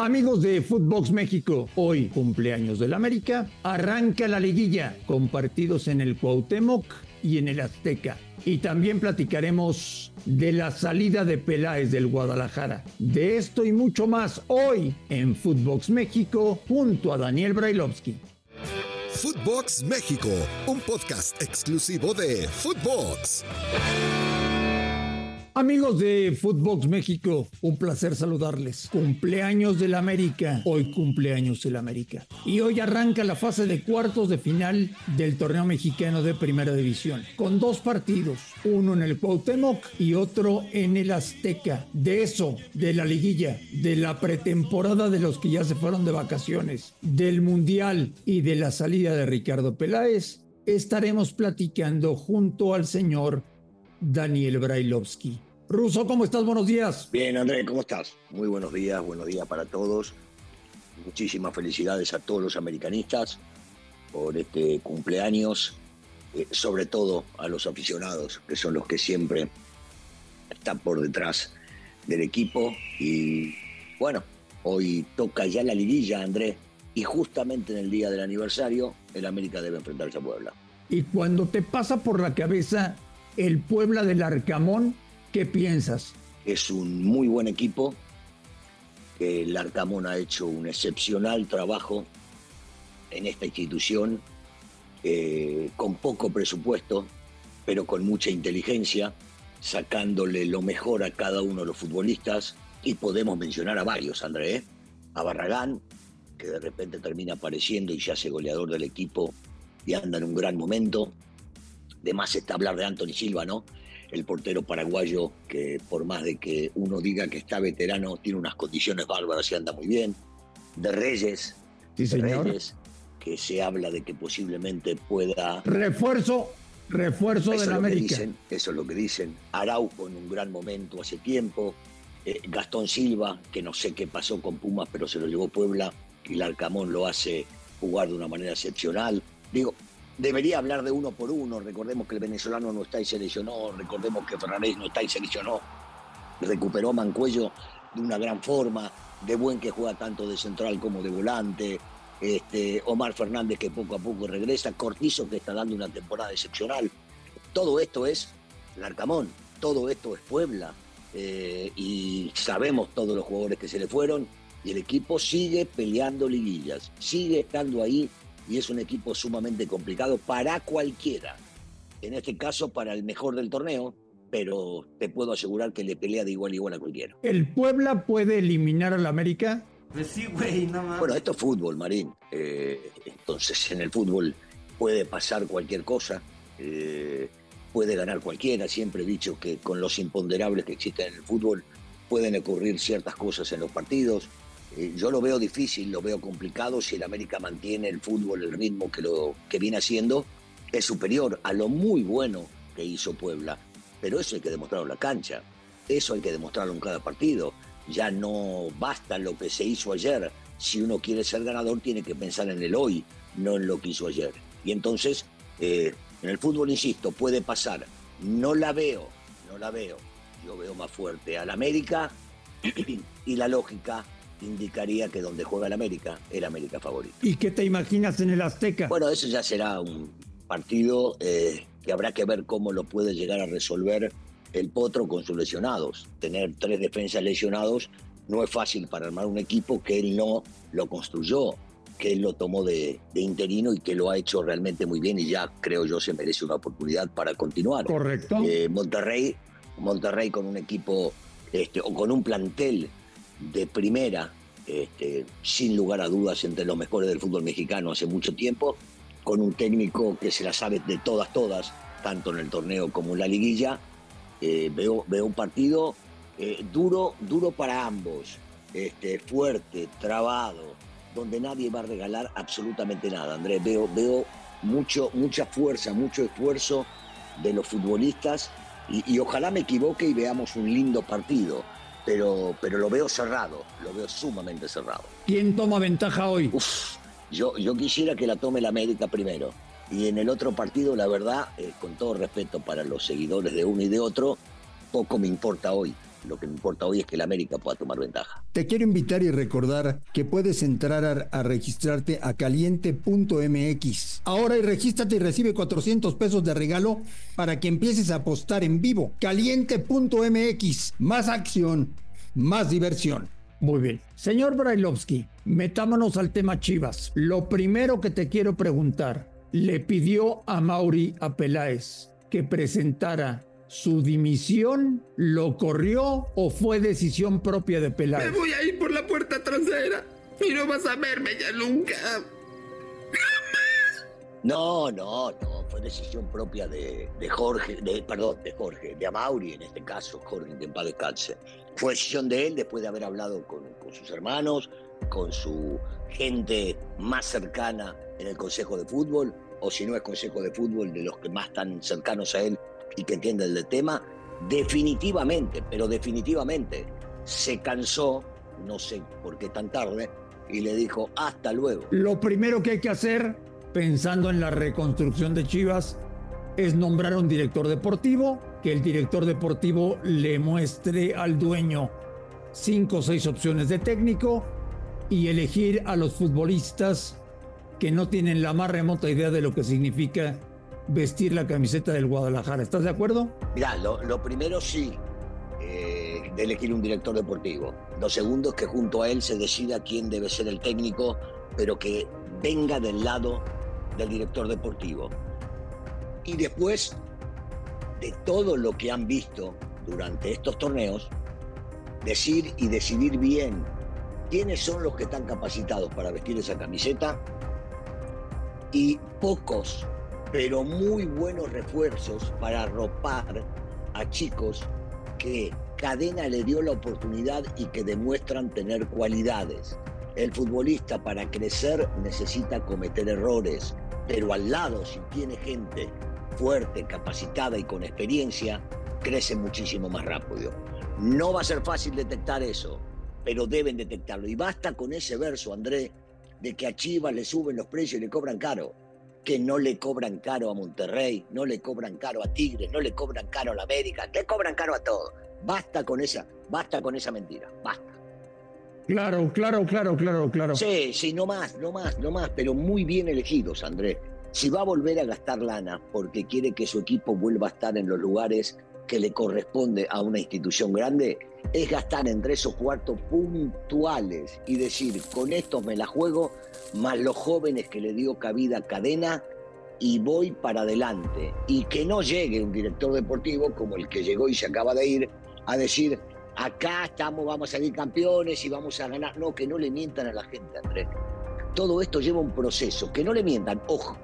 Amigos de Footbox México, hoy cumpleaños del América, arranca la liguilla con partidos en el Cuauhtémoc y en el Azteca. Y también platicaremos de la salida de Peláez del Guadalajara. De esto y mucho más hoy en Footbox México junto a Daniel Brailovsky. Footbox México, un podcast exclusivo de Footbox. Amigos de Footbox México, un placer saludarles. Cumpleaños del América, hoy cumpleaños del América. Y hoy arranca la fase de cuartos de final del torneo mexicano de Primera División, con dos partidos, uno en el Cuauhtémoc y otro en el Azteca. De eso, de la liguilla, de la pretemporada de los que ya se fueron de vacaciones, del Mundial y de la salida de Ricardo Peláez, estaremos platicando junto al señor Daniel Brailovsky. Ruso, ¿cómo estás? Buenos días. Bien, Andrés, ¿cómo estás? Muy buenos días, buenos días para todos. Muchísimas felicidades a todos los americanistas por este cumpleaños, eh, sobre todo a los aficionados, que son los que siempre están por detrás del equipo. Y bueno, hoy toca ya la liguilla, Andrés, y justamente en el día del aniversario, el América debe enfrentarse a Puebla. Y cuando te pasa por la cabeza el Puebla del Arcamón, ¿Qué piensas? Es un muy buen equipo. El Arcamón ha hecho un excepcional trabajo en esta institución, eh, con poco presupuesto, pero con mucha inteligencia, sacándole lo mejor a cada uno de los futbolistas. Y podemos mencionar a varios, André, ¿eh? a Barragán, que de repente termina apareciendo y ya hace goleador del equipo y anda en un gran momento. De más está hablar de Anthony Silva, ¿no? El portero paraguayo, que por más de que uno diga que está veterano, tiene unas condiciones bárbaras y anda muy bien. De Reyes, sí, Reyes, que se habla de que posiblemente pueda... Refuerzo, refuerzo de la América. Dicen, eso es lo que dicen. Araujo en un gran momento hace tiempo. Eh, Gastón Silva, que no sé qué pasó con Pumas, pero se lo llevó Puebla y el Arcamón lo hace jugar de una manera excepcional. Digo, debería hablar de uno por uno. Recordemos que el venezolano no está y se lesionó. Recordemos que Fernández no está y se lesionó. Recuperó Mancuello de una gran forma. De buen que juega tanto de central como de volante. Este, Omar Fernández que poco a poco regresa. Cortizo que está dando una temporada excepcional. Todo esto es Larcamón. Todo esto es Puebla. Eh, y sabemos todos los jugadores que se le fueron. Y el equipo sigue peleando liguillas. Sigue estando ahí y es un equipo sumamente complicado para cualquiera. En este caso, para el mejor del torneo, pero te puedo asegurar que le pelea de igual a igual a cualquiera. ¿El Puebla puede eliminar al América? Pues sí, güey, no más. Bueno, esto es fútbol, Marín. Eh, entonces, en el fútbol puede pasar cualquier cosa. Eh, puede ganar cualquiera. Siempre he dicho que con los imponderables que existen en el fútbol pueden ocurrir ciertas cosas en los partidos. Eh, yo lo veo difícil, lo veo complicado si el América mantiene el fútbol, el ritmo que, lo, que viene haciendo, es superior a lo muy bueno que hizo Puebla. Pero eso hay que demostrarlo en la cancha, eso hay que demostrarlo en cada partido. Ya no basta lo que se hizo ayer. Si uno quiere ser ganador, tiene que pensar en el hoy, no en lo que hizo ayer. Y entonces, eh, en el fútbol, insisto, puede pasar. No la veo, no la veo. Yo veo más fuerte al América y la lógica indicaría que donde juega el América, el América favorito. ¿Y qué te imaginas en el Azteca? Bueno, eso ya será un partido eh, que habrá que ver cómo lo puede llegar a resolver el Potro con sus lesionados. Tener tres defensas lesionados no es fácil para armar un equipo que él no lo construyó, que él lo tomó de, interino y que lo ha hecho realmente muy bien y ya creo yo se merece una oportunidad para continuar. Correcto. Eh, Monterrey, Monterrey con un equipo este, o con un plantel de primera, este, sin lugar a dudas, entre los mejores del fútbol mexicano hace mucho tiempo, con un técnico que se la sabe de todas, todas, tanto en el torneo como en la liguilla. Eh, veo, veo un partido eh, duro, duro para ambos, este, fuerte, trabado, donde nadie va a regalar absolutamente nada. Andrés, veo, veo mucho, mucha fuerza, mucho esfuerzo de los futbolistas y, y ojalá me equivoque y veamos un lindo partido pero, pero lo veo cerrado, lo veo sumamente cerrado. ¿Quién toma ventaja hoy? Uf, yo, yo quisiera que la tome la América primero. Y en el otro partido, la verdad, eh, con todo respeto para los seguidores de uno y de otro, poco me importa hoy. Lo que me importa hoy es que el América pueda tomar ventaja. Te quiero invitar y recordar que puedes entrar a, a registrarte a caliente.mx. Ahora y regístrate y recibe 400 pesos de regalo para que empieces a apostar en vivo. Caliente.mx. Más acción, más diversión. Muy bien. Señor Brailovsky, metámonos al tema Chivas. Lo primero que te quiero preguntar, ¿le pidió a Mauri a Peláez que presentara su dimisión? ¿Lo corrió o fue decisión propia de Peláez? Me voy a ir por la puerta trasera y no vas a verme ya nunca. No, no, no, fue decisión propia de, Jorge, de, perdón, de Jorge, de Amauri en este caso, Jorge, de en paz descanse. Fue decisión de él después de haber hablado con, con sus hermanos, con su gente más cercana en el Consejo de Fútbol, o si no es Consejo de Fútbol, de los que más están cercanos a él y que entienden el tema, definitivamente, pero definitivamente se cansó, no sé por qué tan tarde, y le dijo hasta luego. Lo primero que hay que hacer pensando en la reconstrucción de Chivas, es nombrar un director deportivo, que el director deportivo le muestre al dueño cinco o seis opciones de técnico y elegir a los futbolistas que no tienen la más remota idea de lo que significa vestir la camiseta del Guadalajara. ¿Estás de acuerdo? Mira, lo, primero sí, eh, de elegir un director deportivo. Lo segundo es que junto a él se decida quién debe ser el técnico, pero que venga del lado del director deportivo. Y después de todo lo que han visto durante estos torneos, decir y decidir bien quiénes son los que están capacitados para vestir esa camiseta y pocos, pero muy buenos refuerzos para arropar a chicos que Cadena le dio la oportunidad y que demuestran tener cualidades. El futbolista para crecer necesita cometer errores, pero al lado, si tiene gente fuerte, capacitada y con experiencia, crece muchísimo más rápido. No va a ser fácil detectar eso, pero deben detectarlo. Y basta con ese verso, André, de que a Chivas le suben los precios y le cobran caro. Que no le cobran caro a Monterrey, no le cobran caro a Tigres, no le cobran caro a la América, le cobran caro a todo. Basta con esa, basta con esa mentira, basta. Claro, claro, claro, claro, claro. Sí, sí, no más, no más, no más, pero muy bien elegidos, Andrés. Si va a volver a gastar lana porque quiere que su equipo vuelva a estar en los lugares que le corresponde a una institución grande, es gastar en tres o cuatro puntuales y decir, con esto me la juego, más los jóvenes que le dio cabida cadena y voy para adelante. Y que no llegue un director deportivo como el que llegó y se acaba de ir a decir, acá estamos, vamos a salir campeones y vamos a ganar. No, que no le mientan a la gente, Andrés. Todo esto lleva un proceso, que no le mientan. Ojo,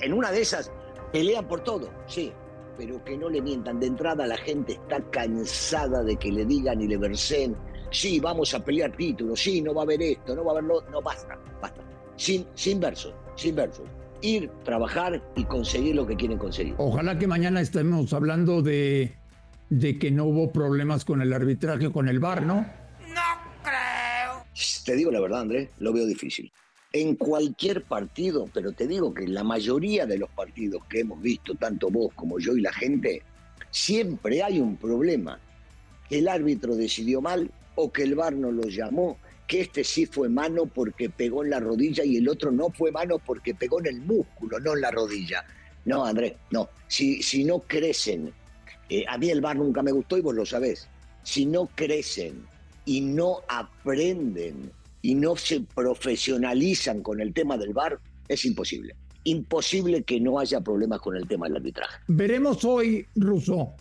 en una de esas pelean por todo, sí, pero que no le mientan. De entrada la gente está cansada de que le digan y le versen, sí, vamos a pelear títulos, sí, no va a haber esto, no va a haber lo, no basta, basta. Sin, sin versos, sin versos. Ir, trabajar y conseguir lo que quieren conseguir. Ojalá que mañana estemos hablando de de que no hubo problemas con el arbitraje, con el VAR, ¿no? No creo. Te digo la verdad, Andrés, lo veo difícil. En cualquier partido, pero te digo que la mayoría de los partidos que hemos visto, tanto vos como yo y la gente, siempre hay un problema. Que el árbitro decidió mal o que el VAR no lo llamó, que este sí fue mano porque pegó en la rodilla y el otro no fue mano porque pegó en el músculo, no en la rodilla. No, Andrés, no. Si, si no crecen eh, a mí el bar nunca me gustó y vos lo sabés. Si no crecen y no aprenden y no se profesionalizan con el tema del bar, es imposible. Imposible que no haya problemas con el tema del arbitraje. Veremos hoy, Russo,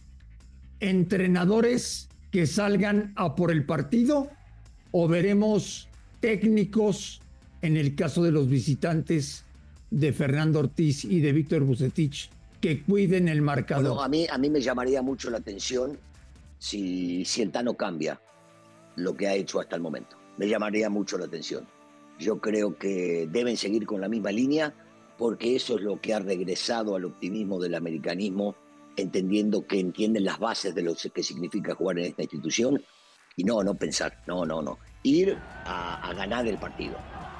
entrenadores que salgan a por el partido o veremos técnicos, en el caso de los visitantes de Fernando Ortiz y de Víctor Bucetich, que cuiden el marcador. a, mí, a mí me llamaría mucho la atención si, si el Tano cambia lo que ha hecho hasta el momento. Me llamaría mucho la atención. Yo creo que deben seguir con la misma línea porque eso es lo que ha regresado al optimismo del americanismo, entendiendo que entienden las bases de lo que significa jugar en esta institución y no, no pensar, no, no, no. Ir a, a ganar el partido,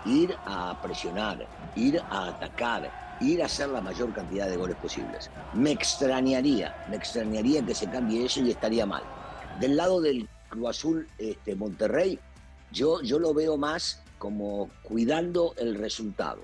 ir a presionar, ir a atacar, ir a hacer la mayor cantidad de goles posibles. Me extrañaría, me extrañaría que se cambie eso y estaría mal. Del lado del Cruz Azul este, Monterrey, yo, yo lo veo más como cuidando el resultado,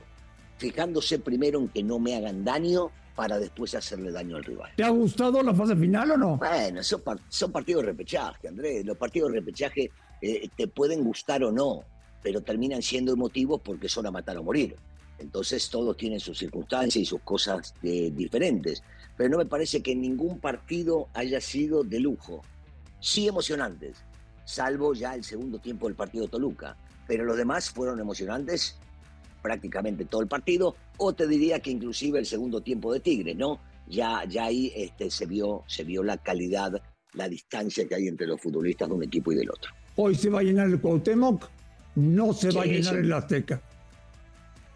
fijándose primero en que no me hagan daño para después hacerle daño al rival. ¿Te ha gustado la fase final o no? Bueno, son, son partidos de repechaje, Andrés. Los partidos de repechaje eh, te pueden gustar o no, pero terminan siendo emotivos porque son a matar o morir. Entonces todos tienen sus circunstancias y sus cosas eh, diferentes. Pero no me parece que ningún partido haya sido de lujo. Sí emocionantes, salvo ya el segundo tiempo del partido Toluca. Pero los demás fueron emocionantes prácticamente todo el partido, o te diría que inclusive el segundo tiempo de Tigre, ¿no? Ya, ya ahí este, se, vio, se vio la calidad, la distancia que hay entre los futbolistas de un equipo y del otro. Hoy se va a llenar el Cuauhtémoc, no se va a llenar el Azteca.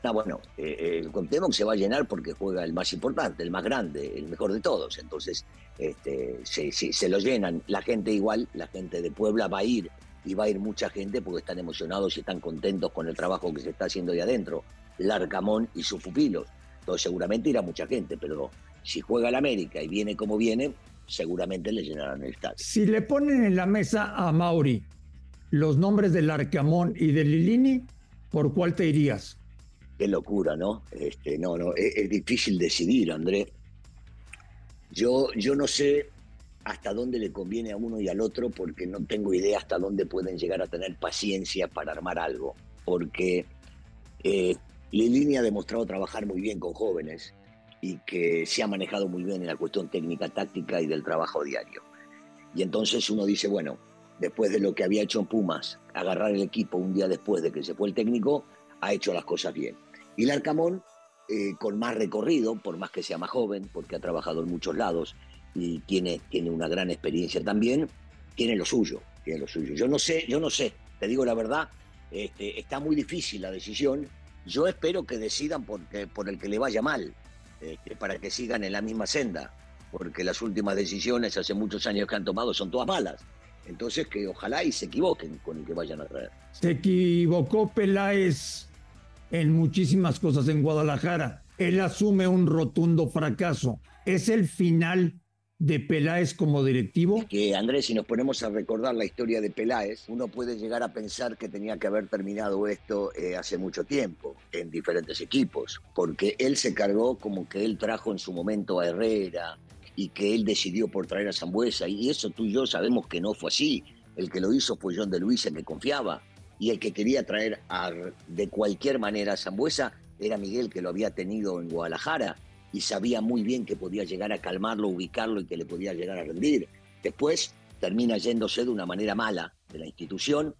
No, bueno, eh, el Cuauhtémoc se va a llenar porque juega el más importante, el más grande, el mejor de todos. Entonces, este, se, se lo llenan. La gente igual, la gente de Puebla va a ir y va a ir mucha gente porque están emocionados y están contentos con el trabajo que se está haciendo ahí adentro. Larcamón y sus pupilos. Entonces seguramente irá mucha gente, pero si juega el América y viene como viene, seguramente le llenarán el estadio. Si le ponen en la mesa a Mauri los nombres del Arcamón y de Lilini, ¿por cuál te irías? Qué locura, ¿no? Este, no, no, es, es difícil decidir, Andrés. Yo, yo no sé hasta dónde le conviene a uno y al otro, porque no tengo idea hasta dónde pueden llegar a tener paciencia para armar algo. Porque eh, Lilini ha demostrado trabajar muy bien con jóvenes y que se ha manejado muy bien en la cuestión técnica, táctica y del trabajo diario. Y entonces uno dice, bueno, después de lo que había hecho en Pumas, agarrar el equipo un día después de que se fue el técnico, ha hecho las cosas bien. Y Larcamón, eh, con más recorrido, por más que sea más joven, porque ha trabajado en muchos lados, y tiene, tiene una gran experiencia también, tiene lo suyo, tiene lo suyo. Yo no sé, yo no sé, te digo la verdad, este, está muy difícil la decisión. Yo espero que decidan por, por el que le vaya mal, este, para que sigan en la misma senda, porque las últimas decisiones hace muchos años que han tomado son todas malas. Entonces que ojalá y se equivoquen con el que vayan a traer. Se equivocó Peláez en muchísimas cosas en Guadalajara. Él asume un rotundo fracaso. Es el final de Peláez como directivo? Que Andrés, si nos ponemos a recordar la historia de Peláez, uno puede llegar a pensar que tenía que haber terminado esto eh, hace mucho tiempo en diferentes equipos, porque él se cargó como que él trajo en su momento a Herrera y que él decidió por traer a Zambuesa, y eso tú y yo sabemos que no fue así. El que lo hizo fue John de Luis, el que confiaba, y el que quería traer a, de cualquier manera a Zambuesa era Miguel, que lo había tenido en Guadalajara y sabía muy bien que podía llegar a calmarlo, ubicarlo y que le podía llegar a rendir. Después termina yéndose de una manera mala de la institución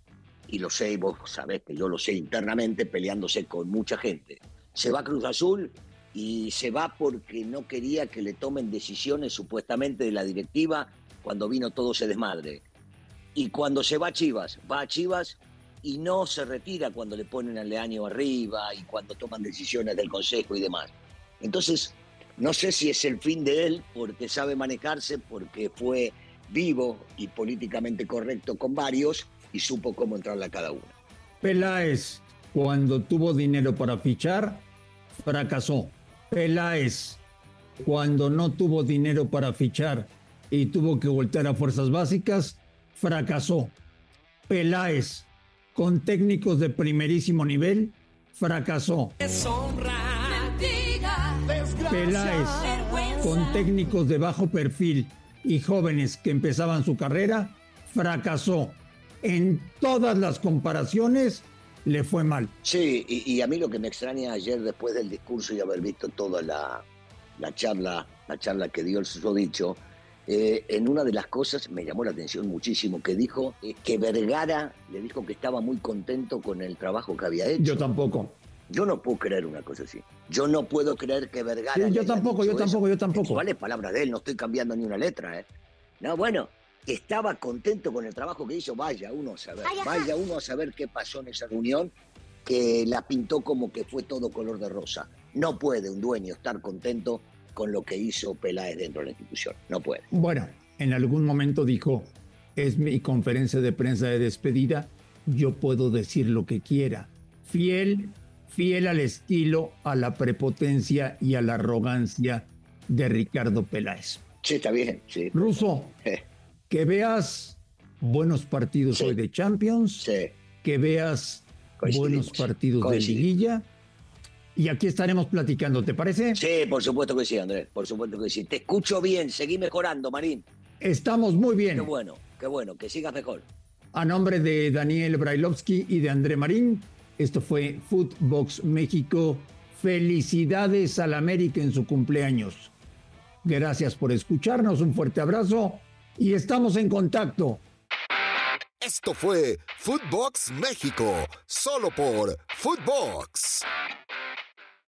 y lo sé, vos sabés que yo lo sé internamente, peleándose con mucha gente. Se va a Cruz Azul y se va porque no quería que le tomen decisiones supuestamente de la directiva cuando vino todo ese desmadre. Y cuando se va a Chivas, va a Chivas y no se retira cuando le ponen al leaño arriba y cuando toman decisiones del consejo y demás. Entonces, no sé si es el fin de él porque sabe manejarse, porque fue vivo y políticamente correcto con varios y supo cómo entrarle a cada uno. Peláez, cuando tuvo dinero para fichar, fracasó. Peláez, cuando no tuvo dinero para fichar y tuvo que voltear a fuerzas básicas, fracasó. Peláez, con técnicos de primerísimo nivel, fracasó. Peláez, con técnicos de bajo perfil y jóvenes que empezaban su carrera, fracasó. En todas las comparaciones le fue mal. Sí, y, a mí lo que me extraña ayer después del discurso y haber visto toda la, charla, la charla que dio el susodicho, eh, en una de las cosas me llamó la atención muchísimo que dijo eh, que Vergara le dijo que estaba muy contento con el trabajo que había hecho. Yo tampoco. Yo no puedo creer una cosa así. Yo no puedo creer que Vergara. Sí, yo tampoco, yo tampoco, yo tampoco. Vale palabra de él, no estoy cambiando ni una letra, ¿eh? No, bueno, estaba contento con el trabajo que hizo, vaya uno a saber, vaya uno a saber qué pasó en esa reunión, que la pintó como que fue todo color de rosa. No puede un dueño estar contento con lo que hizo Peláez dentro de la institución, no puede. Bueno, en algún momento dijo, es mi conferencia de prensa de despedida, yo puedo decir lo que quiera. Fiel fiel al estilo, a la prepotencia y a la arrogancia de Ricardo Peláez. Sí, está bien, sí. Ruso, que veas buenos partidos hoy de Champions, que veas buenos partidos de liguilla. Y aquí estaremos platicando, ¿te parece? Sí, por supuesto que sí, Andrés, por supuesto que sí. Te escucho bien, seguí mejorando, Marín. Estamos muy bien. Qué bueno, qué bueno, que sigas mejor. A nombre de Daniel Brailovsky y de André Marín, esto fue Footbox México. Felicidades al América en su cumpleaños. Gracias por escucharnos, un fuerte abrazo y estamos en contacto. Esto fue Footbox México, solo por Footbox.